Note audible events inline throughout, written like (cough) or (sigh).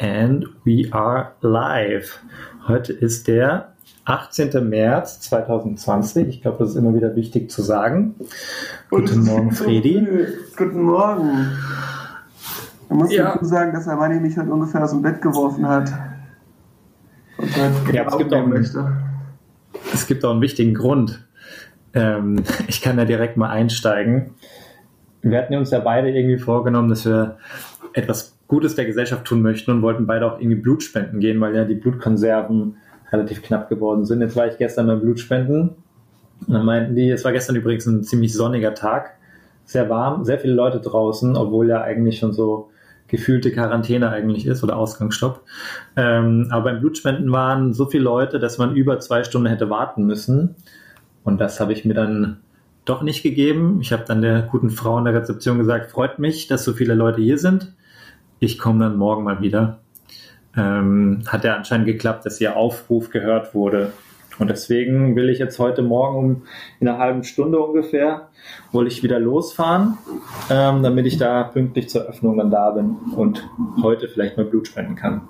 and we are live. Heute ist der 18. März 2020. Ich glaube, das ist immer wieder wichtig zu sagen. Guten Morgen, Fredi. Guten Morgen. Man muss ja. dazu sagen, dass Armani mich heute ungefähr aus dem Bett geworfen hat. Und ja, es gibt, auch einen, es gibt auch einen wichtigen Grund. Ähm, (laughs) ich kann da direkt mal einsteigen. Wir hatten uns ja beide irgendwie vorgenommen, dass wir etwas Gutes der Gesellschaft tun möchten und wollten beide auch irgendwie Blutspenden gehen, weil ja die Blutkonserven relativ knapp geworden sind. Jetzt war ich gestern beim Blutspenden und dann meinten die, es war gestern übrigens ein ziemlich sonniger Tag, sehr warm, sehr viele Leute draußen, obwohl ja eigentlich schon so gefühlte Quarantäne eigentlich ist oder Ausgangsstopp. Ähm, aber beim Blutspenden waren so viele Leute, dass man über zwei Stunden hätte warten müssen. Und das habe ich mir dann doch nicht gegeben. Ich habe dann der guten Frau in der Rezeption gesagt, freut mich, dass so viele Leute hier sind ich komme dann morgen mal wieder. Ähm, hat ja anscheinend geklappt, dass ihr Aufruf gehört wurde. Und deswegen will ich jetzt heute Morgen um in einer halben Stunde ungefähr, wohl ich wieder losfahren, ähm, damit ich da pünktlich zur Öffnung dann da bin und heute vielleicht mal Blut spenden kann.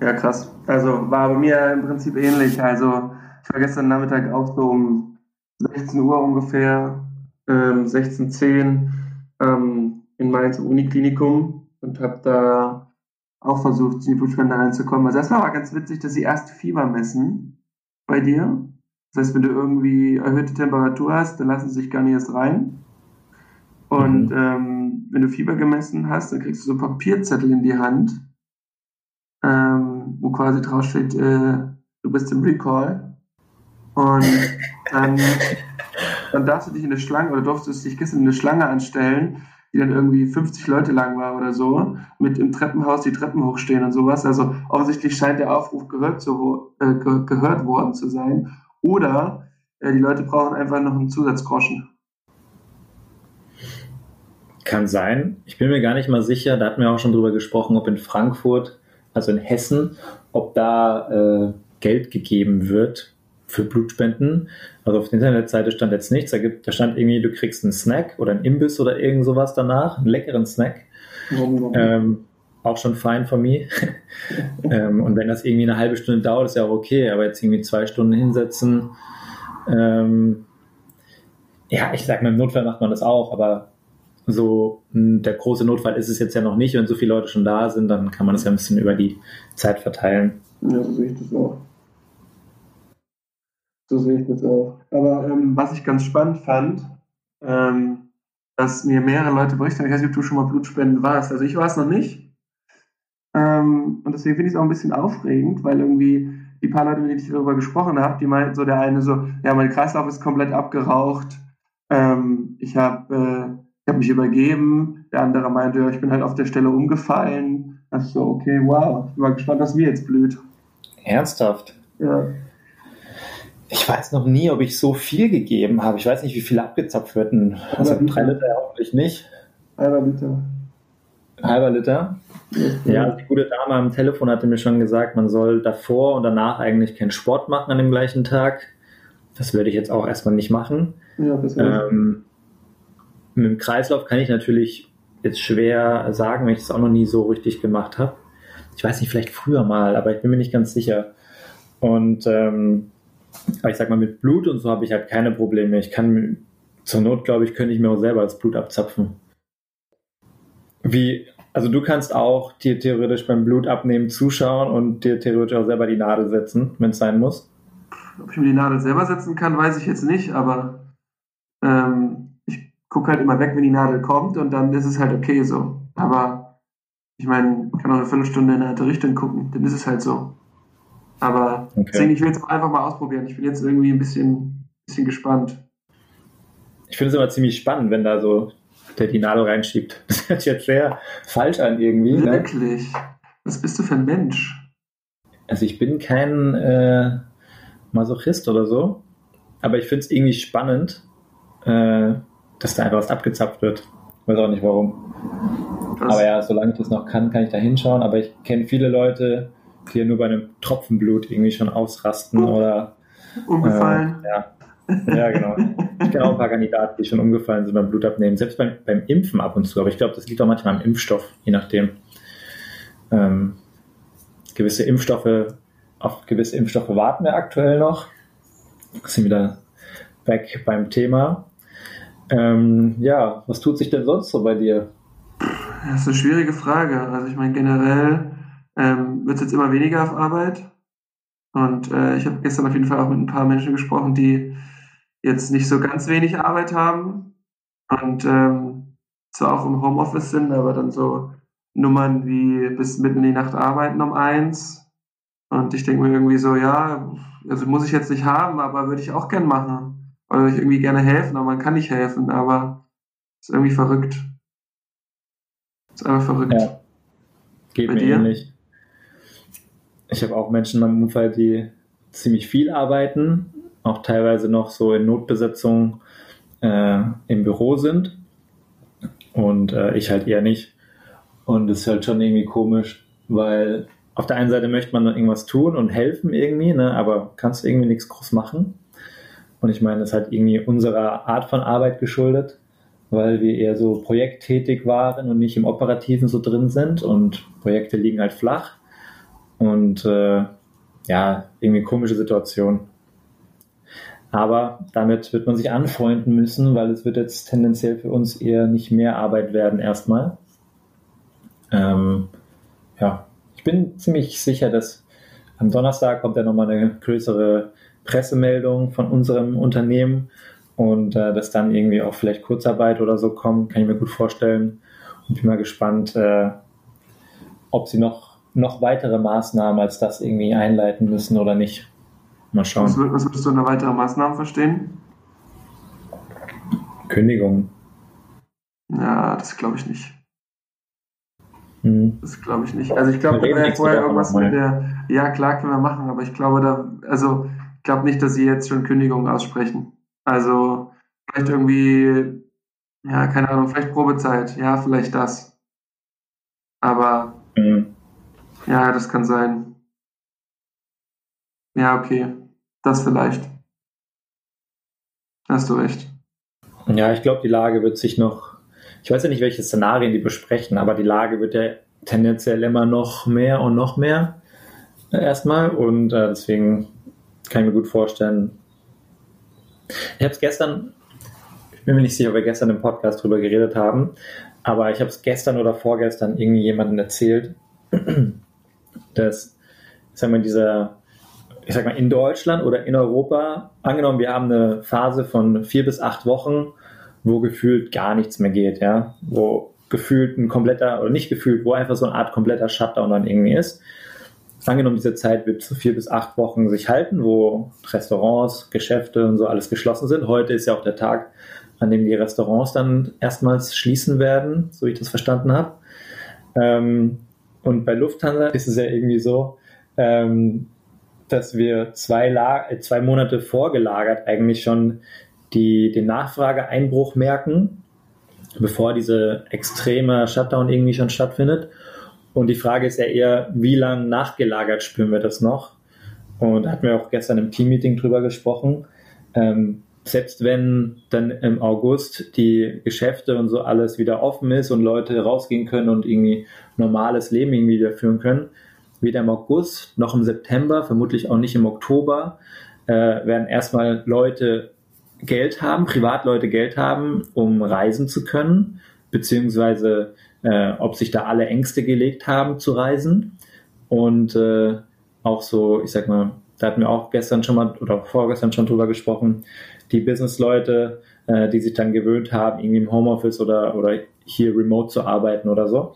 Ja, krass. Also war bei mir im Prinzip ähnlich. Also ich war gestern Nachmittag auch so um 16 Uhr ungefähr, ähm, 16.10 ähm, in Mainz Uniklinikum und habe da auch versucht, in die Blutspende reinzukommen. Also erstmal war ganz witzig, dass sie erst Fieber messen bei dir. Das heißt, wenn du irgendwie erhöhte Temperatur hast, dann lassen sie sich gar nicht erst rein. Und mhm. ähm, wenn du Fieber gemessen hast, dann kriegst du so Papierzettel in die Hand, ähm, wo quasi drauf steht, äh, du bist im Recall. Und dann, dann darfst du dich in eine Schlange oder durftest dich gestern in eine Schlange anstellen, die dann irgendwie 50 Leute lang war oder so, mit im Treppenhaus die Treppen hochstehen und sowas. Also offensichtlich scheint der Aufruf gehört, zu, äh, ge gehört worden zu sein. Oder äh, die Leute brauchen einfach noch einen Zusatzgroschen. Kann sein. Ich bin mir gar nicht mal sicher, da hatten wir auch schon drüber gesprochen, ob in Frankfurt, also in Hessen, ob da äh, Geld gegeben wird für Blutspenden. Also auf der Internetseite stand jetzt nichts. Da, gibt, da stand irgendwie, du kriegst einen Snack oder einen Imbiss oder irgend sowas danach, einen leckeren Snack. Ähm, auch schon fein von mir. (laughs) ähm, und wenn das irgendwie eine halbe Stunde dauert, ist ja auch okay. Aber jetzt irgendwie zwei Stunden hinsetzen. Ähm, ja, ich sag mal, im Notfall macht man das auch, aber so der große Notfall ist es jetzt ja noch nicht. Wenn so viele Leute schon da sind, dann kann man das ja ein bisschen über die Zeit verteilen. Ja, so sehe ich das auch. So sehe ich das auch. Aber ähm, was ich ganz spannend fand, ähm, dass mir mehrere Leute berichten, ich weiß nicht, ob du schon mal Blutspenden warst. Also ich war es noch nicht. Ähm, und deswegen finde ich es auch ein bisschen aufregend, weil irgendwie die paar Leute, mit denen ich darüber gesprochen habe, die meinten so, der eine so, ja, mein Kreislauf ist komplett abgeraucht. Ähm, ich habe äh, hab mich übergeben. Der andere meinte, ja, ich bin halt auf der Stelle umgefallen. Ist so, okay, wow. Ich bin mal gespannt, was mir jetzt blüht. Ernsthaft? Ja. Ich weiß noch nie, ob ich so viel gegeben habe. Ich weiß nicht, wie viel abgezapft wird. Also drei Liter hoffentlich nicht. Halber Liter. Halber Liter? Ja, ja, die gute Dame am Telefon hatte mir schon gesagt, man soll davor und danach eigentlich keinen Sport machen an dem gleichen Tag. Das würde ich jetzt auch erstmal nicht machen. Ja, das ähm, mit dem Kreislauf kann ich natürlich jetzt schwer sagen, weil ich das auch noch nie so richtig gemacht habe. Ich weiß nicht, vielleicht früher mal, aber ich bin mir nicht ganz sicher. Und ähm, aber ich sag mal, mit Blut und so habe ich halt keine Probleme. Ich kann, zur Not, glaube ich, könnte ich mir auch selber das Blut abzapfen. Wie, also du kannst auch dir theoretisch beim Blutabnehmen zuschauen und dir theoretisch auch selber die Nadel setzen, wenn es sein muss. Ob ich mir die Nadel selber setzen kann, weiß ich jetzt nicht, aber ähm, ich gucke halt immer weg, wenn die Nadel kommt und dann ist es halt okay so. Aber ich meine, ich kann auch eine Viertelstunde in eine andere Richtung gucken, dann ist es halt so. Aber okay. deswegen, ich will es einfach mal ausprobieren. Ich bin jetzt irgendwie ein bisschen, bisschen gespannt. Ich finde es immer ziemlich spannend, wenn da so der die Nadel reinschiebt. (laughs) Das hört sich jetzt sehr falsch an irgendwie. Ne? Wirklich? Ne? Was bist du für ein Mensch? Also ich bin kein äh, Masochist oder so, aber ich finde es irgendwie spannend, äh, dass da einfach was abgezapft wird. Ich weiß auch nicht warum. Was? Aber ja, solange ich das noch kann, kann ich da hinschauen. Aber ich kenne viele Leute, die nur bei einem Tropfen Blut irgendwie schon ausrasten oder umgefallen. Äh, ja. ja, genau. Ich kenne auch ein paar Kandidaten, die schon umgefallen sind beim Blutabnehmen, selbst beim, beim Impfen ab und zu. Aber ich glaube, das liegt auch manchmal am Impfstoff, je nachdem. Ähm, gewisse Impfstoffe, auf gewisse Impfstoffe warten wir aktuell noch. Sind wieder back beim Thema. Ähm, ja, was tut sich denn sonst so bei dir? Das ist eine schwierige Frage. Also ich meine, generell ähm, wird es jetzt immer weniger auf Arbeit. Und äh, ich habe gestern auf jeden Fall auch mit ein paar Menschen gesprochen, die jetzt nicht so ganz wenig Arbeit haben und ähm, zwar auch im Homeoffice sind, aber dann so Nummern wie bis mitten in die Nacht arbeiten um eins. Und ich denke mir irgendwie so, ja, also muss ich jetzt nicht haben, aber würde ich auch gern machen. Oder würde ich irgendwie gerne helfen, aber man kann nicht helfen, aber ist irgendwie verrückt. Ist einfach verrückt. Ja. Geht Bei mir dir? ähnlich. Ich habe auch Menschen in meinem Umfeld, die ziemlich viel arbeiten, auch teilweise noch so in Notbesetzung äh, im Büro sind. Und äh, ich halt eher nicht. Und das ist halt schon irgendwie komisch, weil auf der einen Seite möchte man irgendwas tun und helfen irgendwie, ne, aber kannst irgendwie nichts groß machen. Und ich meine, das ist halt irgendwie unserer Art von Arbeit geschuldet, weil wir eher so projekttätig waren und nicht im Operativen so drin sind und Projekte liegen halt flach. Und äh, ja, irgendwie komische Situation. Aber damit wird man sich anfreunden müssen, weil es wird jetzt tendenziell für uns eher nicht mehr Arbeit werden erstmal. Ähm, ja, ich bin ziemlich sicher, dass am Donnerstag kommt ja nochmal eine größere Pressemeldung von unserem Unternehmen und äh, dass dann irgendwie auch vielleicht Kurzarbeit oder so kommt, kann ich mir gut vorstellen. Und bin mal gespannt, äh, ob sie noch, noch weitere Maßnahmen als das irgendwie einleiten müssen oder nicht. Mal schauen. Was, was würdest du unter weitere Maßnahmen verstehen? Kündigung. Ja, das glaube ich nicht. Mhm. Das glaube ich nicht. Also ich glaube, da wäre vorher irgendwas mit der, ja klar können wir machen, aber ich glaube da, also ich glaube nicht, dass sie jetzt schon Kündigungen aussprechen. Also vielleicht irgendwie, ja, keine Ahnung, vielleicht Probezeit, ja, vielleicht das. Aber mhm. Ja, das kann sein. Ja, okay. Das vielleicht. Hast du recht. Ja, ich glaube, die Lage wird sich noch ich weiß ja nicht, welche Szenarien die besprechen, aber die Lage wird ja tendenziell immer noch mehr und noch mehr äh, erstmal und äh, deswegen kann ich mir gut vorstellen. Ich habe es gestern, ich bin mir nicht sicher, ob wir gestern im Podcast drüber geredet haben, aber ich habe es gestern oder vorgestern irgendwie jemandem erzählt, (clears throat) dass, ich sag mal, dieser, ich sag mal, in Deutschland oder in Europa, angenommen, wir haben eine Phase von vier bis acht Wochen, wo gefühlt gar nichts mehr geht, ja, wo gefühlt ein kompletter, oder nicht gefühlt, wo einfach so eine Art kompletter Shutdown dann irgendwie ist. Angenommen, diese Zeit wird zu vier bis acht Wochen sich halten, wo Restaurants, Geschäfte und so alles geschlossen sind. Heute ist ja auch der Tag, an dem die Restaurants dann erstmals schließen werden, so wie ich das verstanden habe. Ähm, und bei Lufthansa ist es ja irgendwie so, ähm, dass wir zwei, äh, zwei Monate vorgelagert eigentlich schon die den Nachfrageeinbruch merken, bevor diese extreme Shutdown irgendwie schon stattfindet. Und die Frage ist ja eher, wie lange nachgelagert spüren wir das noch? Und da hatten wir auch gestern im Teammeeting drüber gesprochen. Ähm, selbst wenn dann im August die Geschäfte und so alles wieder offen ist und Leute rausgehen können und irgendwie normales Leben irgendwie wieder führen können, weder im August noch im September, vermutlich auch nicht im Oktober, äh, werden erstmal Leute Geld haben, Privatleute Geld haben, um reisen zu können, beziehungsweise äh, ob sich da alle Ängste gelegt haben zu reisen. Und äh, auch so, ich sag mal, da hatten wir auch gestern schon mal oder vorgestern schon drüber gesprochen, die Businessleute, äh, die sich dann gewöhnt haben, irgendwie im Homeoffice oder, oder hier remote zu arbeiten oder so.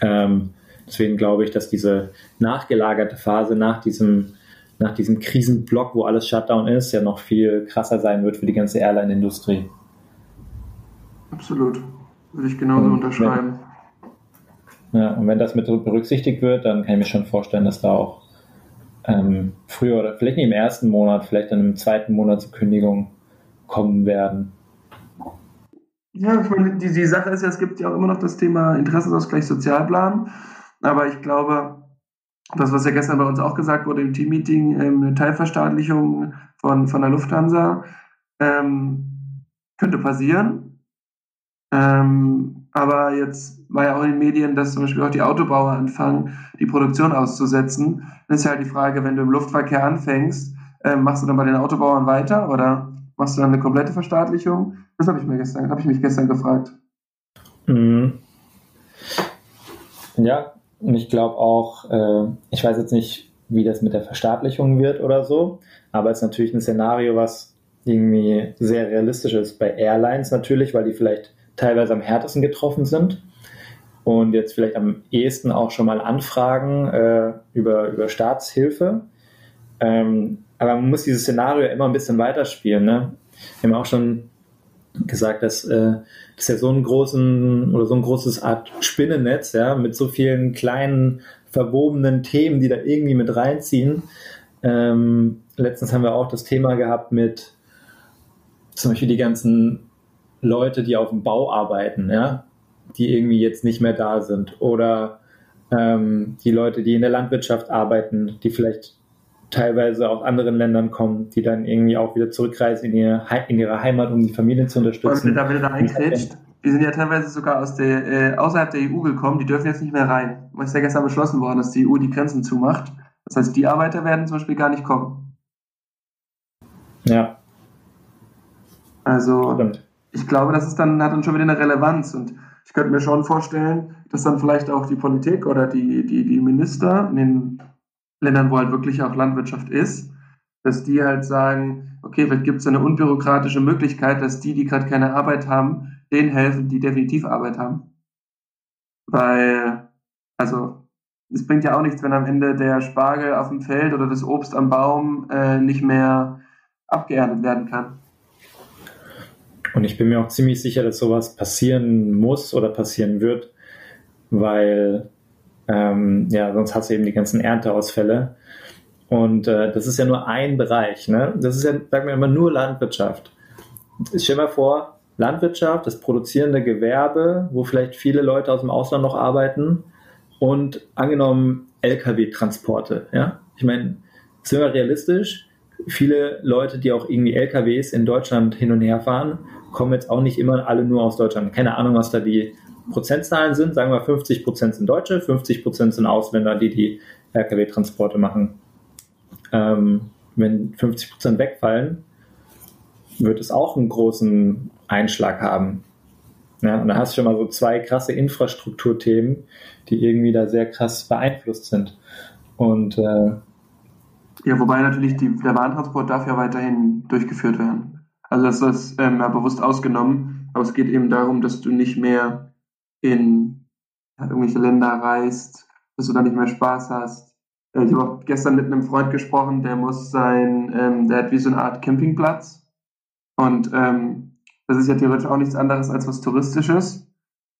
Ähm, deswegen glaube ich, dass diese nachgelagerte Phase nach diesem nach diesem Krisenblock, wo alles Shutdown ist, ja noch viel krasser sein wird für die ganze Airline-Industrie. Absolut. Würde ich genauso und unterschreiben. Wenn, ja, und wenn das mit berücksichtigt wird, dann kann ich mir schon vorstellen, dass da auch ähm, früher oder vielleicht nicht im ersten Monat, vielleicht dann im zweiten Monat zur Kündigung kommen werden. Ja, ich meine, die, die Sache ist ja, es gibt ja auch immer noch das Thema Interessensausgleich Sozialplan, aber ich glaube, das, was ja gestern bei uns auch gesagt wurde im Teammeeting, ähm, eine Teilverstaatlichung von, von der Lufthansa, ähm, könnte passieren. Ähm, aber jetzt war ja auch in den Medien, dass zum Beispiel auch die Autobauer anfangen, die Produktion auszusetzen. Dann ist ja halt die Frage, wenn du im Luftverkehr anfängst, äh, machst du dann bei den Autobauern weiter oder machst du dann eine komplette Verstaatlichung? Das habe ich mir gestern, habe ich mich gestern gefragt. Mhm. Ja, und ich glaube auch, äh, ich weiß jetzt nicht, wie das mit der Verstaatlichung wird oder so, aber es ist natürlich ein Szenario, was irgendwie sehr realistisch ist. Bei Airlines natürlich, weil die vielleicht teilweise am härtesten getroffen sind und jetzt vielleicht am ehesten auch schon mal anfragen äh, über, über Staatshilfe. Ähm, aber man muss dieses Szenario immer ein bisschen weiterspielen. Ne? Wir haben auch schon gesagt, dass äh, das ja so einen großen oder so ein großes Art Spinnennetz, ja, mit so vielen kleinen verwobenen Themen, die da irgendwie mit reinziehen. Ähm, letztens haben wir auch das Thema gehabt mit zum Beispiel die ganzen Leute, die auf dem Bau arbeiten, ja, die irgendwie jetzt nicht mehr da sind oder ähm, die Leute, die in der Landwirtschaft arbeiten, die vielleicht teilweise aus anderen Ländern kommen, die dann irgendwie auch wieder zurückreisen in, ihr, in ihre Heimat, um die Familien zu unterstützen. Und da, du da eingrätscht, die sind ja teilweise sogar aus der, äh, außerhalb der EU gekommen, die dürfen jetzt nicht mehr rein. Es ist ja gestern beschlossen worden, dass die EU die Grenzen zumacht. Das heißt, die Arbeiter werden zum Beispiel gar nicht kommen. Ja. Also, Stimmt. Ich glaube, das ist dann, hat dann schon wieder eine Relevanz und ich könnte mir schon vorstellen, dass dann vielleicht auch die Politik oder die, die, die Minister in den Ländern, wo halt wirklich auch Landwirtschaft ist, dass die halt sagen, okay, vielleicht gibt es eine unbürokratische Möglichkeit, dass die, die gerade keine Arbeit haben, denen helfen, die definitiv Arbeit haben. Weil, also, es bringt ja auch nichts, wenn am Ende der Spargel auf dem Feld oder das Obst am Baum äh, nicht mehr abgeerntet werden kann. Und ich bin mir auch ziemlich sicher, dass sowas passieren muss oder passieren wird, weil ähm, ja, sonst hast du eben die ganzen Ernteausfälle. Und äh, das ist ja nur ein Bereich. Ne? Das ist ja, sagen wir immer, nur Landwirtschaft. Ich stell mir vor, Landwirtschaft, das produzierende Gewerbe, wo vielleicht viele Leute aus dem Ausland noch arbeiten und angenommen Lkw-Transporte. Ja? Ich meine, sind wir realistisch? Viele Leute, die auch irgendwie LKWs in Deutschland hin und her fahren, kommen jetzt auch nicht immer alle nur aus Deutschland. Keine Ahnung, was da die Prozentzahlen sind, sagen wir 50 Prozent sind Deutsche, 50 Prozent sind Ausländer, die die Lkw-Transporte machen. Ähm, wenn 50 Prozent wegfallen, wird es auch einen großen Einschlag haben. Ja, und da hast du schon mal so zwei krasse Infrastrukturthemen, die irgendwie da sehr krass beeinflusst sind. Und äh, ja, wobei natürlich die, der Warentransport darf ja weiterhin durchgeführt werden. Also das ist ähm, ja bewusst ausgenommen, aber es geht eben darum, dass du nicht mehr in irgendwelche Länder reist, dass du da nicht mehr Spaß hast. Äh, ich habe auch gestern mit einem Freund gesprochen, der muss sein, ähm, der hat wie so eine Art Campingplatz. Und ähm, das ist ja theoretisch auch nichts anderes als was Touristisches.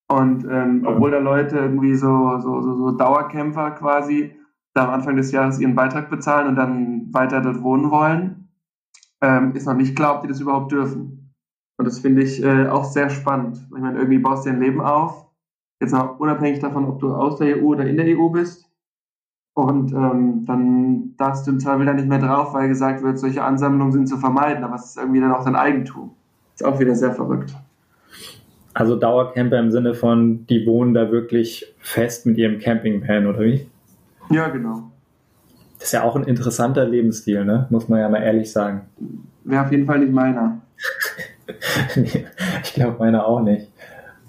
Und ähm, obwohl da Leute irgendwie so, so, so, so Dauerkämpfer quasi da am Anfang des Jahres ihren Beitrag bezahlen und dann weiter dort wohnen wollen, ähm, ist noch nicht klar, ob die das überhaupt dürfen. Und das finde ich äh, auch sehr spannend. Ich meine, irgendwie baust du ein Leben auf Jetzt auch unabhängig davon, ob du aus der EU oder in der EU bist. Und ähm, dann darfst du im Zweifel dann nicht mehr drauf, weil gesagt wird, solche Ansammlungen sind zu vermeiden, aber es ist irgendwie dann auch dein Eigentum. Ist auch wieder sehr verrückt. Also Dauercamper im Sinne von, die wohnen da wirklich fest mit ihrem Campingvan, oder wie? Ja, genau. Das ist ja auch ein interessanter Lebensstil, ne? Muss man ja mal ehrlich sagen. Wäre auf jeden Fall nicht meiner. (laughs) ich glaube meiner auch nicht.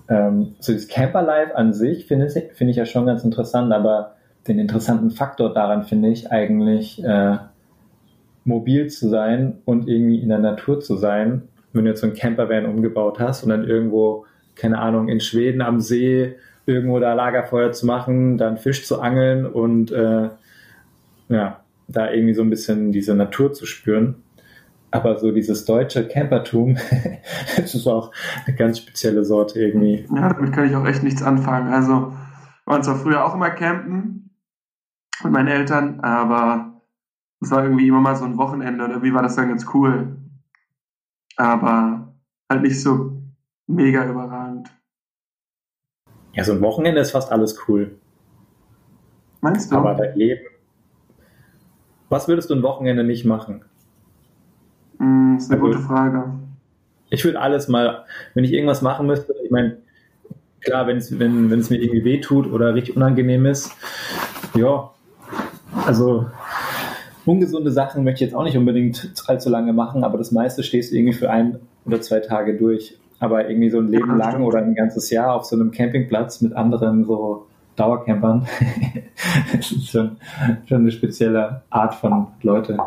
Ähm, so das Camperlife an sich finde find ich ja schon ganz interessant, aber den interessanten Faktor daran finde ich eigentlich äh, mobil zu sein und irgendwie in der Natur zu sein. Wenn du jetzt so ein Campervan umgebaut hast und dann irgendwo, keine Ahnung, in Schweden am See irgendwo da Lagerfeuer zu machen, dann Fisch zu angeln und äh, ja, da irgendwie so ein bisschen diese Natur zu spüren. Aber so dieses deutsche Campertum, (laughs) das ist auch eine ganz spezielle Sorte irgendwie. Ja, damit kann ich auch echt nichts anfangen. Also, wir waren zwar früher auch immer campen mit meinen Eltern, aber es war irgendwie immer mal so ein Wochenende und irgendwie war das dann ganz cool. Aber halt nicht so mega überragend. Ja, so ein Wochenende ist fast alles cool. Meinst du? Aber dein Leben. Was würdest du ein Wochenende nicht machen? Mm, das ist eine also, gute Frage. Ich würde alles mal, wenn ich irgendwas machen müsste, ich meine, klar, wenn's, wenn es mir irgendwie wehtut oder richtig unangenehm ist, ja, also ungesunde Sachen möchte ich jetzt auch nicht unbedingt allzu lange machen, aber das meiste stehst du irgendwie für ein oder zwei Tage durch. Aber irgendwie so ein Leben lang oder ein ganzes Jahr auf so einem Campingplatz mit anderen so Dauercampern, (laughs) das ist schon, schon eine spezielle Art von Leute.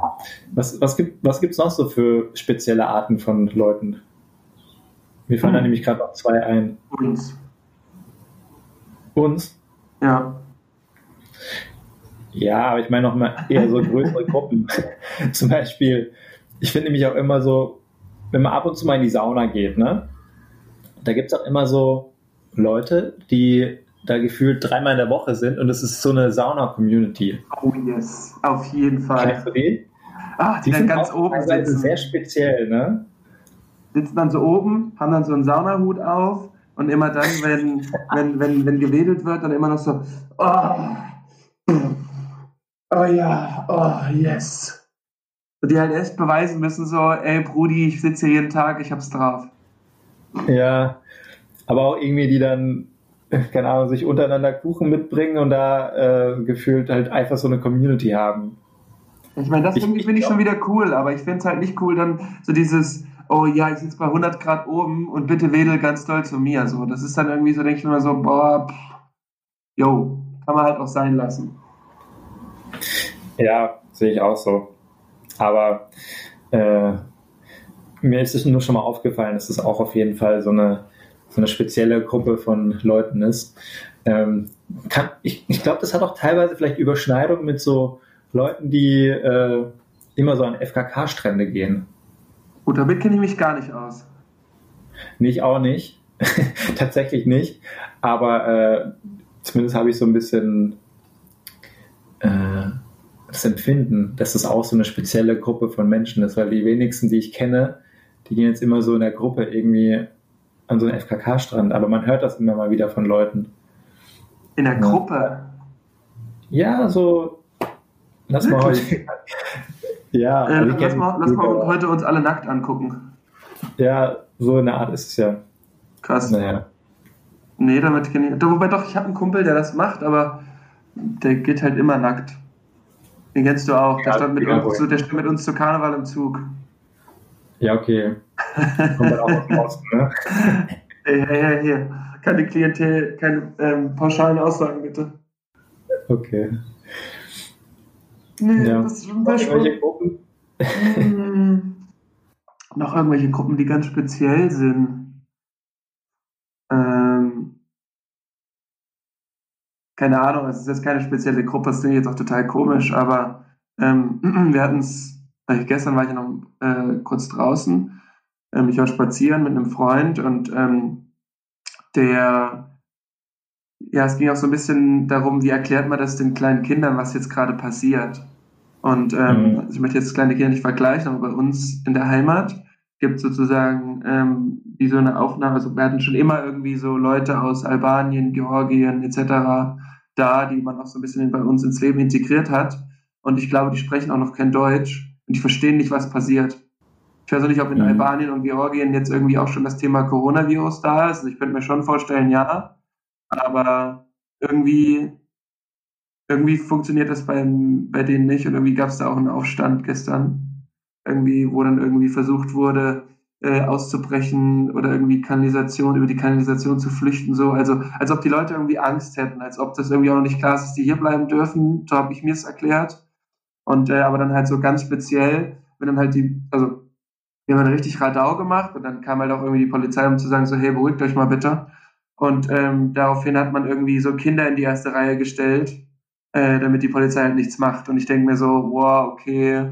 Was, was gibt was gibt's noch so für spezielle Arten von Leuten? Mir fallen hm. da nämlich gerade noch zwei ein. Uns. Uns? Ja. Ja, aber ich meine noch mal eher so größere Gruppen. (laughs) Zum Beispiel, ich finde mich auch immer so, wenn man ab und zu mal in die Sauna geht, ne? Da gibt es auch immer so Leute, die da gefühlt dreimal in der Woche sind und es ist so eine Sauna-Community. Oh yes, auf jeden Fall. Kennst du die? Ach, die, die dann ganz oben sitzen. sehr speziell, ne? Sitzen dann so oben, haben dann so einen Saunahut auf und immer dann, wenn, (laughs) wenn, wenn, wenn gewedelt wird, dann immer noch so, oh, oh ja, oh yes. Und die halt echt beweisen müssen, so, ey Brudi, ich sitze hier jeden Tag, ich hab's drauf. Ja, aber auch irgendwie, die dann, keine Ahnung, sich untereinander Kuchen mitbringen und da äh, gefühlt halt einfach so eine Community haben. Ich meine, das finde ich, find ich schon wieder cool, aber ich finde es halt nicht cool, dann so dieses, oh ja, ich sitze bei 100 Grad oben und bitte wedel ganz doll zu mir. So, das ist dann irgendwie so, denke ich mir so, boah, pff, yo, kann man halt auch sein lassen. Ja, sehe ich auch so. Aber äh, mir ist es nur schon mal aufgefallen, dass es auch auf jeden Fall so eine, so eine spezielle Gruppe von Leuten ist. Ähm, kann, ich ich glaube, das hat auch teilweise vielleicht Überschneidung mit so Leuten, die äh, immer so an FKK-Strände gehen. Gut, damit kenne ich mich gar nicht aus. Nicht auch nicht. (laughs) Tatsächlich nicht. Aber äh, zumindest habe ich so ein bisschen äh, das Empfinden, dass das auch so eine spezielle Gruppe von Menschen ist, weil die wenigsten, die ich kenne, die gehen jetzt immer so in der Gruppe irgendwie an so einen FKK-Strand, aber man hört das immer mal wieder von Leuten. In der ja. Gruppe? Ja, so. Lass mal heute. (laughs) Ja, äh, lass, mal, lass mal heute uns alle nackt angucken. Ja, so eine Art ist es ja. Krass. Naja. Nee, damit kenne ich. Wobei doch, ich habe einen Kumpel, der das macht, aber der geht halt immer nackt. Den kennst du auch. Der, ja, stand, mit uns, zu, der stand mit uns zu Karneval im Zug. Ja, okay. Kommt dann auch aus dem Osten, ne? Hey, hey, hey, hier. Keine Klientel, keine ähm, pauschalen Aussagen, bitte. Okay. Nee, ja. das ist schon sehr spannend. Gruppen? (laughs) Hm. noch irgendwelche Gruppen, die ganz speziell sind. Ähm, keine Ahnung, es ist jetzt keine spezielle Gruppe, das klingt jetzt auch total komisch, aber ähm, (clears throat) wir hatten es, gestern war ich noch äh, kurz draußen, ähm, ich war spazieren mit einem Freund und ähm, der ja, es ging auch so ein bisschen darum, wie erklärt man das den kleinen Kindern, was jetzt gerade passiert. Und ähm, mhm. ich möchte jetzt kleine Kinder nicht vergleichen, aber bei uns in der Heimat gibt es sozusagen ähm, wie so eine Aufnahme, also wir hatten schon immer irgendwie so Leute aus Albanien, Georgien etc. da, die man auch so ein bisschen bei uns ins Leben integriert hat. Und ich glaube, die sprechen auch noch kein Deutsch und die verstehen nicht, was passiert. Ich weiß auch nicht, ob in mhm. Albanien und Georgien jetzt irgendwie auch schon das Thema Coronavirus da ist. Also ich könnte mir schon vorstellen, ja. Aber irgendwie, irgendwie funktioniert das beim, bei denen nicht und irgendwie gab es da auch einen Aufstand gestern. Irgendwie, wo dann irgendwie versucht wurde, äh, auszubrechen oder irgendwie Kanalisation, über die Kanalisation zu flüchten, so. Also, als ob die Leute irgendwie Angst hätten, als ob das irgendwie auch noch nicht klar ist, dass die hier bleiben dürfen. So habe ich mir es erklärt. Und, äh, aber dann halt so ganz speziell, wenn dann halt die, also, wir haben dann richtig Radau gemacht und dann kam halt auch irgendwie die Polizei, um zu sagen, so, hey, beruhigt euch mal bitte. Und ähm, daraufhin hat man irgendwie so Kinder in die erste Reihe gestellt, äh, damit die Polizei halt nichts macht. Und ich denke mir so, wow, okay,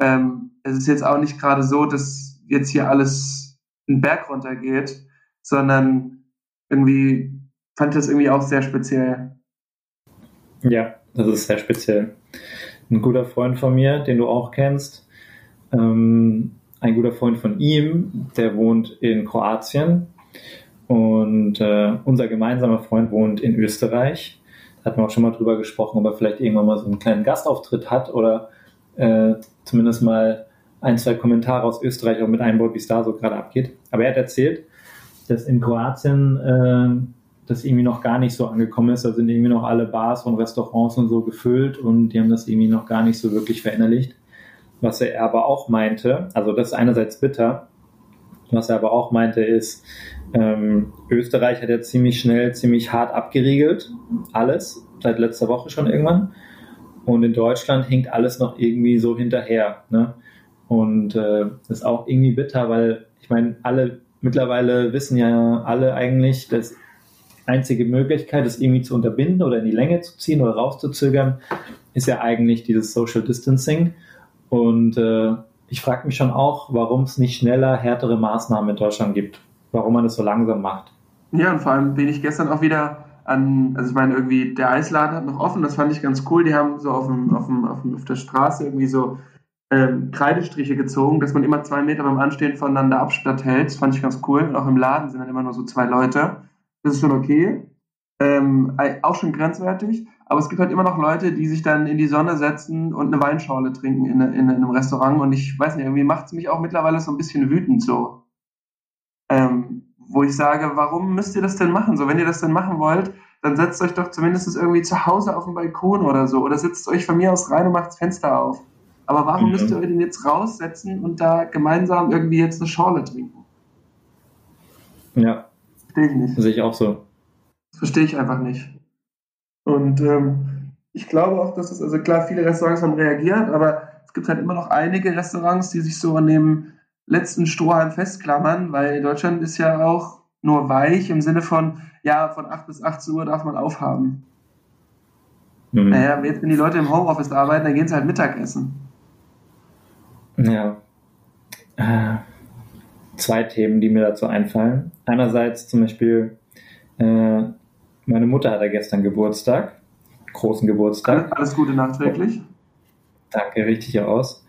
ähm, es ist jetzt auch nicht gerade so, dass jetzt hier alles einen Berg runtergeht, sondern irgendwie fand ich das irgendwie auch sehr speziell. Ja, das ist sehr speziell. Ein guter Freund von mir, den du auch kennst, ähm, ein guter Freund von ihm, der wohnt in Kroatien und äh, unser gemeinsamer Freund wohnt in Österreich. Da hatten wir auch schon mal drüber gesprochen, ob er vielleicht irgendwann mal so einen kleinen Gastauftritt hat oder äh, zumindest mal ein, zwei Kommentare aus Österreich auch mit einbaut, wie es da so gerade abgeht. Aber er hat erzählt, dass in Kroatien äh, das irgendwie noch gar nicht so angekommen ist. Da sind irgendwie noch alle Bars und Restaurants und so gefüllt und die haben das irgendwie noch gar nicht so wirklich verinnerlicht. Was er aber auch meinte, also das ist einerseits bitter, was er aber auch meinte ist, ähm, Österreich hat ja ziemlich schnell, ziemlich hart abgeriegelt, alles, seit letzter Woche schon irgendwann. Und in Deutschland hinkt alles noch irgendwie so hinterher. Ne? Und äh, ist auch irgendwie bitter, weil ich meine, alle mittlerweile wissen ja alle eigentlich, dass einzige Möglichkeit, das irgendwie zu unterbinden oder in die Länge zu ziehen oder rauszuzögern, ist ja eigentlich dieses Social Distancing. Und äh, ich frage mich schon auch, warum es nicht schneller härtere Maßnahmen in Deutschland gibt, warum man das so langsam macht. Ja, und vor allem bin ich gestern auch wieder an, also ich meine, irgendwie der Eisladen hat noch offen, das fand ich ganz cool. Die haben so auf, dem, auf, dem, auf, dem, auf der Straße irgendwie so ähm, Kreidestriche gezogen, dass man immer zwei Meter beim Anstehen voneinander Abstand hält. Das fand ich ganz cool. Und auch im Laden sind dann immer nur so zwei Leute. Das ist schon okay. Ähm, auch schon grenzwertig. Aber es gibt halt immer noch Leute, die sich dann in die Sonne setzen und eine Weinschorle trinken in, in, in einem Restaurant. Und ich weiß nicht, irgendwie macht es mich auch mittlerweile so ein bisschen wütend so. Ähm, wo ich sage, warum müsst ihr das denn machen? So, wenn ihr das denn machen wollt, dann setzt euch doch zumindest irgendwie zu Hause auf den Balkon oder so. Oder setzt euch von mir aus rein und macht das Fenster auf. Aber warum ja. müsst ihr euch denn jetzt raussetzen und da gemeinsam irgendwie jetzt eine Schorle trinken? Ja. Verstehe ich nicht. Sehe ich auch so. Das verstehe ich einfach nicht. Und ähm, ich glaube auch, dass es, also klar, viele Restaurants haben reagiert, aber es gibt halt immer noch einige Restaurants, die sich so an dem letzten Strohhalm festklammern, weil Deutschland ist ja auch nur weich im Sinne von, ja, von 8 bis 18 Uhr darf man aufhaben. Mhm. Naja, jetzt, wenn die Leute im Homeoffice arbeiten, dann gehen sie halt Mittagessen. Ja. Äh, zwei Themen, die mir dazu einfallen. Einerseits zum Beispiel, äh, meine Mutter hatte gestern Geburtstag, großen Geburtstag. Alles Gute nachträglich. Danke, richtig aus.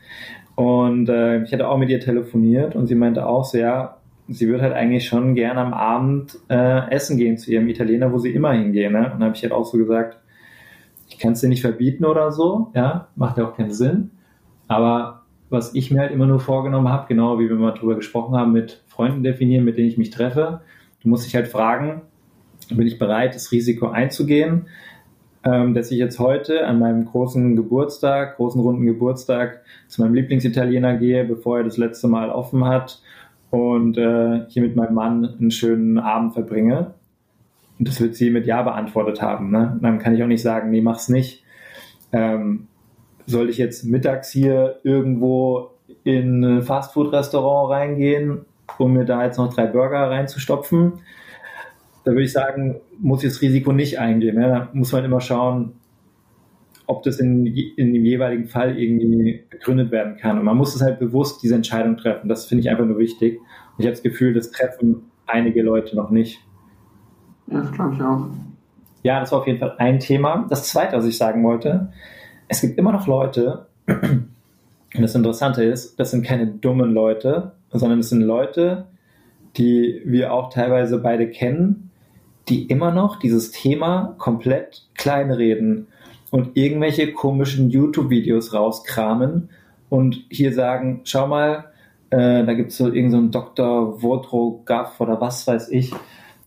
Und äh, ich hatte auch mit ihr telefoniert und sie meinte auch so, ja, sie würde halt eigentlich schon gerne am Abend äh, essen gehen zu ihrem Italiener, wo sie immer hingehen. Ne? Und habe ich halt auch so gesagt, ich kann es dir nicht verbieten oder so, ja, macht ja auch keinen Sinn. Aber was ich mir halt immer nur vorgenommen habe, genau wie wir mal drüber gesprochen haben, mit Freunden definieren, mit denen ich mich treffe. Du musst dich halt fragen, bin ich bereit, das Risiko einzugehen, ähm, dass ich jetzt heute an meinem großen Geburtstag, großen runden Geburtstag zu meinem Lieblingsitaliener gehe, bevor er das letzte Mal offen hat und äh, hier mit meinem Mann einen schönen Abend verbringe. Und das wird sie mit Ja beantwortet haben. Ne? Dann kann ich auch nicht sagen, nee, mach's nicht. Ähm, soll ich jetzt mittags hier irgendwo in ein Fastfood-Restaurant reingehen, um mir da jetzt noch drei Burger reinzustopfen? Da würde ich sagen, muss ich das Risiko nicht eingehen. Ne? Da muss man immer schauen, ob das in, in dem jeweiligen Fall irgendwie begründet werden kann. Und man muss es halt bewusst diese Entscheidung treffen. Das finde ich einfach nur wichtig. Und ich habe das Gefühl, das treffen einige Leute noch nicht. Ja, das glaube ich auch. Ja, das war auf jeden Fall ein Thema. Das zweite, was ich sagen wollte, es gibt immer noch Leute, und das Interessante ist, das sind keine dummen Leute, sondern es sind Leute, die wir auch teilweise beide kennen, die immer noch dieses Thema komplett kleinreden und irgendwelche komischen YouTube-Videos rauskramen und hier sagen, schau mal, äh, da gibt es so irgendeinen so Dr. Wodrow Gaff oder was weiß ich,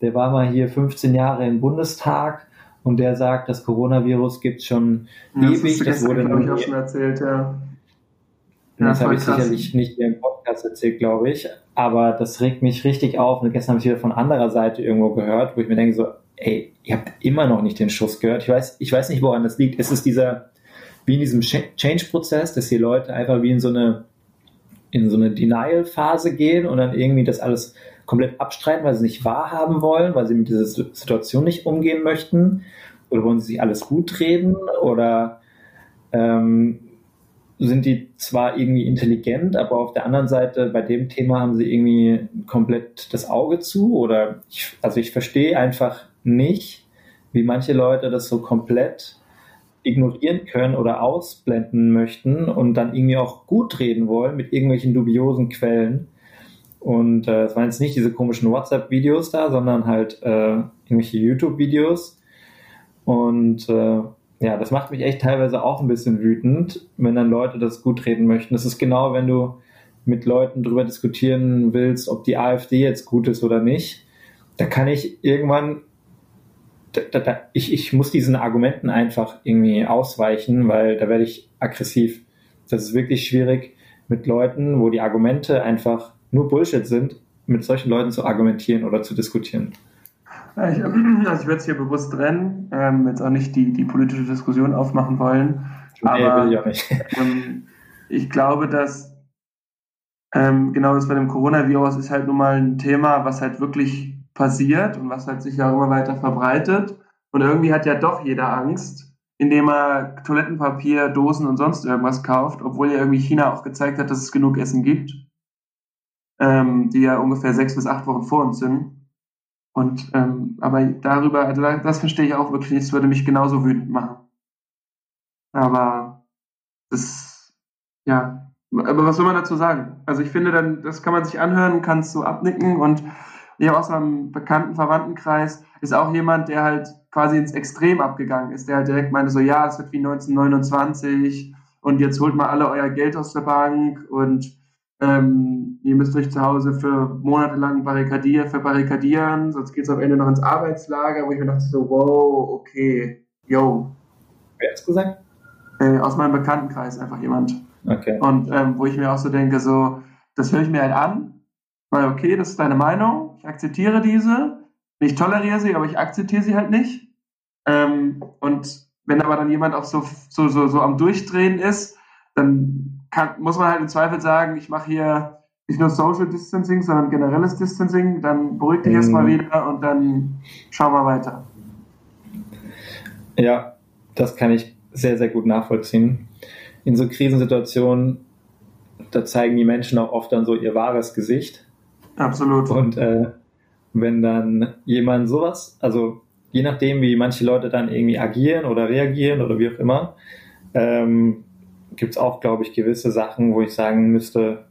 der war mal hier 15 Jahre im Bundestag und der sagt, das Coronavirus gibt es schon ja, ewig. Das, das wurde habe ich auch schon erzählt, ja. ja das habe ich krass. sicherlich nicht hier im Podcast erzählt, glaube ich. Aber das regt mich richtig auf. Und gestern habe ich wieder von anderer Seite irgendwo gehört, wo ich mir denke so, ey, ihr habt immer noch nicht den Schuss gehört. Ich weiß, ich weiß nicht, woran das liegt. Es ist dieser, wie in diesem Change-Prozess, dass die Leute einfach wie in so eine, in so eine Denial-Phase gehen und dann irgendwie das alles komplett abstreiten, weil sie nicht wahrhaben wollen, weil sie mit dieser Situation nicht umgehen möchten? Oder wollen sie sich alles gut reden? Oder ähm, sind die zwar irgendwie intelligent, aber auf der anderen Seite bei dem Thema haben sie irgendwie komplett das Auge zu? Oder ich, also ich verstehe einfach nicht, wie manche Leute das so komplett ignorieren können oder ausblenden möchten und dann irgendwie auch gut reden wollen mit irgendwelchen dubiosen Quellen. Und äh, es waren jetzt nicht diese komischen WhatsApp-Videos da, sondern halt äh, irgendwelche YouTube-Videos. Und äh, ja, das macht mich echt teilweise auch ein bisschen wütend, wenn dann Leute das gut reden möchten. Das ist genau, wenn du mit Leuten darüber diskutieren willst, ob die AfD jetzt gut ist oder nicht. Da kann ich irgendwann da, da, ich, ich muss diesen Argumenten einfach irgendwie ausweichen, weil da werde ich aggressiv. Das ist wirklich schwierig mit Leuten, wo die Argumente einfach nur Bullshit sind, mit solchen Leuten zu argumentieren oder zu diskutieren. Ich, (clears throat) also ich würde es hier bewusst trennen, ähm, jetzt auch nicht die, die politische Diskussion aufmachen wollen. Nee, aber, will ich auch nicht. (laughs) Ähm, ich glaube, dass ähm, genau das bei dem Coronavirus ist halt nun mal ein Thema, was halt wirklich passiert und was halt sich auch immer weiter verbreitet. Und irgendwie hat ja doch jeder Angst, indem er Toilettenpapier, Dosen und sonst irgendwas kauft, obwohl ja irgendwie China auch gezeigt hat, dass es genug Essen gibt, ähm, die ja ungefähr sechs bis acht Wochen vor uns sind. Und ähm, aber darüber, also das verstehe ich auch wirklich nicht, das würde mich genauso wütend machen. Aber das, ja, aber was soll man dazu sagen? Also ich finde dann, das kann man sich anhören, kann es so abnicken und ich habe aus einem bekannten Verwandtenkreis ist auch jemand, der halt quasi ins Extrem abgegangen ist, der halt direkt meinte so, ja, es wird wie 1929 und jetzt holt mal alle euer Geld aus der Bank und ähm, ihr müsst euch zu Hause für monatelang barrikadier, verbarrikadieren, sonst geht es am Ende noch ins Arbeitslager, wo ich mir dachte so, wow, okay, yo. Wer hat's gesagt? Äh, aus meinem Bekanntenkreis einfach jemand. Okay. Und ähm, wo ich mir auch so denke, so, das höre ich mir halt an, weil okay, das ist deine Meinung, ich akzeptiere diese, ich toleriere sie, aber ich akzeptiere sie halt nicht. Ähm, und wenn aber dann jemand auch so, so, so, so am Durchdrehen ist, dann kann, muss man halt im Zweifel sagen, ich mache hier nicht nur Social Distancing, sondern generelles Distancing, dann beruhig dich mhm. erstmal wieder und dann schauen wir weiter. Ja, das kann ich sehr, sehr gut nachvollziehen. In so Krisensituationen, da zeigen die Menschen auch oft dann so ihr wahres Gesicht. Absolut. Und äh, wenn dann jemand sowas, also je nachdem, wie manche Leute dann irgendwie agieren oder reagieren oder wie auch immer, ähm, gibt es auch, glaube ich, gewisse Sachen, wo ich sagen müsste,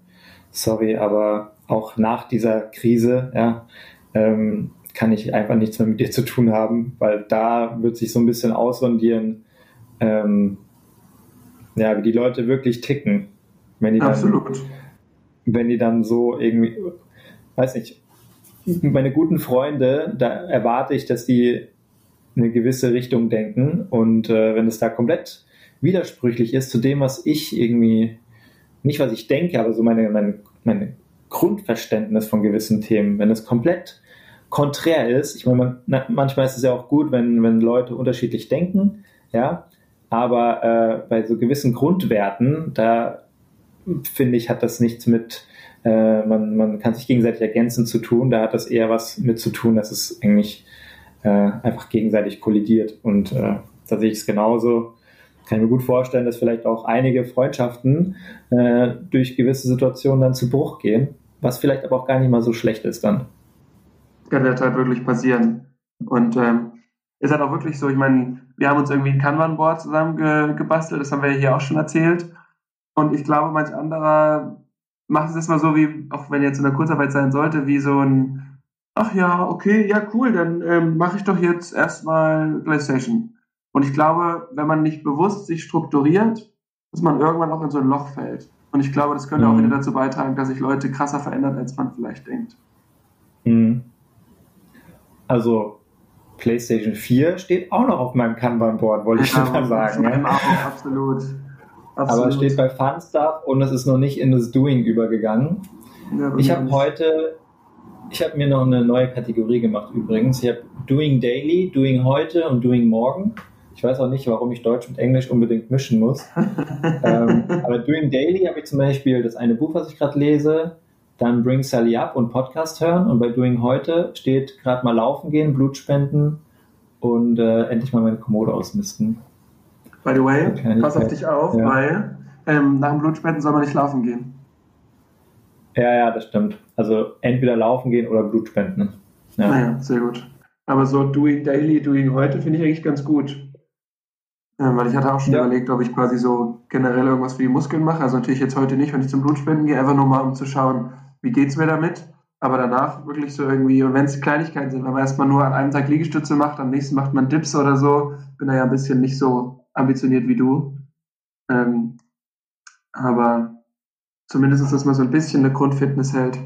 sorry, aber auch nach dieser Krise, ja, ähm, kann ich einfach nichts mehr mit dir zu tun haben, weil da wird sich so ein bisschen ausrondieren, ähm, ja, wie die Leute wirklich ticken. Wenn die dann, Absolut. Wenn die dann so irgendwie, weiß nicht, meine guten Freunde, da erwarte ich, dass die eine gewisse Richtung denken und äh, wenn es da komplett widersprüchlich ist zu dem, was ich irgendwie, nicht was ich denke, aber so meine, meine, meine Grundverständnis von gewissen Themen, wenn es komplett konträr ist, ich meine, man, manchmal ist es ja auch gut, wenn, wenn Leute unterschiedlich denken, ja, aber äh, bei so gewissen Grundwerten, da finde ich, hat das nichts mit, äh, man, man kann sich gegenseitig ergänzen zu tun, da hat das eher was mit zu tun, dass es eigentlich äh, einfach gegenseitig kollidiert. Und äh, da sehe ich es genauso. Kann ich mir gut vorstellen, dass vielleicht auch einige Freundschaften äh, durch gewisse Situationen dann zu Bruch gehen, was vielleicht aber auch gar nicht mal so schlecht ist dann. Kann das halt wirklich passieren. Und ähm, ist halt auch wirklich so, ich meine, wir haben uns irgendwie ein Kanban-Board zusammen ge gebastelt, das haben wir ja hier auch schon erzählt. Und ich glaube, manch anderer macht es erstmal so, wie, auch wenn jetzt in der Kurzarbeit sein sollte, wie so ein, ach ja, okay, ja, cool, dann ähm, mache ich doch jetzt erstmal PlayStation. Und ich glaube, wenn man nicht bewusst sich strukturiert, dass man irgendwann auch in so ein Loch fällt. Und ich glaube, das könnte mhm. auch wieder dazu beitragen, dass sich Leute krasser verändern, als man vielleicht denkt. Mhm. Also PlayStation 4 steht auch noch auf meinem Kanban-Board, wollte ich ja, schon mal sagen. Ne? Auch, absolut. absolut. Aber es steht bei Fun Stuff und es ist noch nicht in das Doing übergegangen. Ja, ich habe heute, ich habe mir noch eine neue Kategorie gemacht übrigens. Ich habe Doing Daily, Doing heute und Doing morgen. Ich weiß auch nicht, warum ich Deutsch und Englisch unbedingt mischen muss. (laughs) ähm, aber Doing Daily habe ich zum Beispiel das eine Buch, was ich gerade lese, dann Bring Sally Up und Podcast hören. Und bei Doing heute steht gerade mal laufen gehen, Blut spenden und äh, endlich mal meine Kommode ausmisten. By the way, pass auf dich auf, ja. weil ähm, nach dem Blutspenden soll man nicht laufen gehen. Ja, ja, das stimmt. Also entweder laufen gehen oder Blut spenden. Ja. Naja, sehr gut. Aber so Doing Daily, Doing heute finde ich eigentlich ganz gut. Ja, weil ich hatte auch schon ja. überlegt, ob ich quasi so generell irgendwas für die Muskeln mache. Also natürlich jetzt heute nicht, wenn ich zum Blutspenden gehe, einfach nur mal um zu schauen, wie geht's mir damit? Aber danach wirklich so irgendwie, wenn es Kleinigkeiten sind, wenn man erstmal nur an einem Tag Liegestütze macht, am nächsten macht man Dips oder so, bin da ja ein bisschen nicht so ambitioniert wie du. Ähm, aber zumindest ist das mal so ein bisschen eine Grundfitness hält.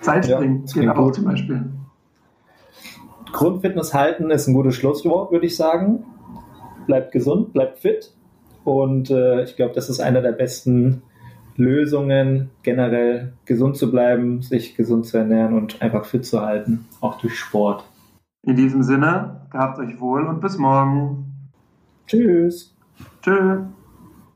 Zeitspringen ja, geht auch gut. zum Beispiel. Grundfitness halten ist ein gutes Schlusswort, würde ich sagen. Bleibt gesund, bleibt fit. Und äh, ich glaube, das ist einer der besten Lösungen, generell gesund zu bleiben, sich gesund zu ernähren und einfach fit zu halten, auch durch Sport. In diesem Sinne, gehabt euch wohl und bis morgen. Tschüss. Tschüss.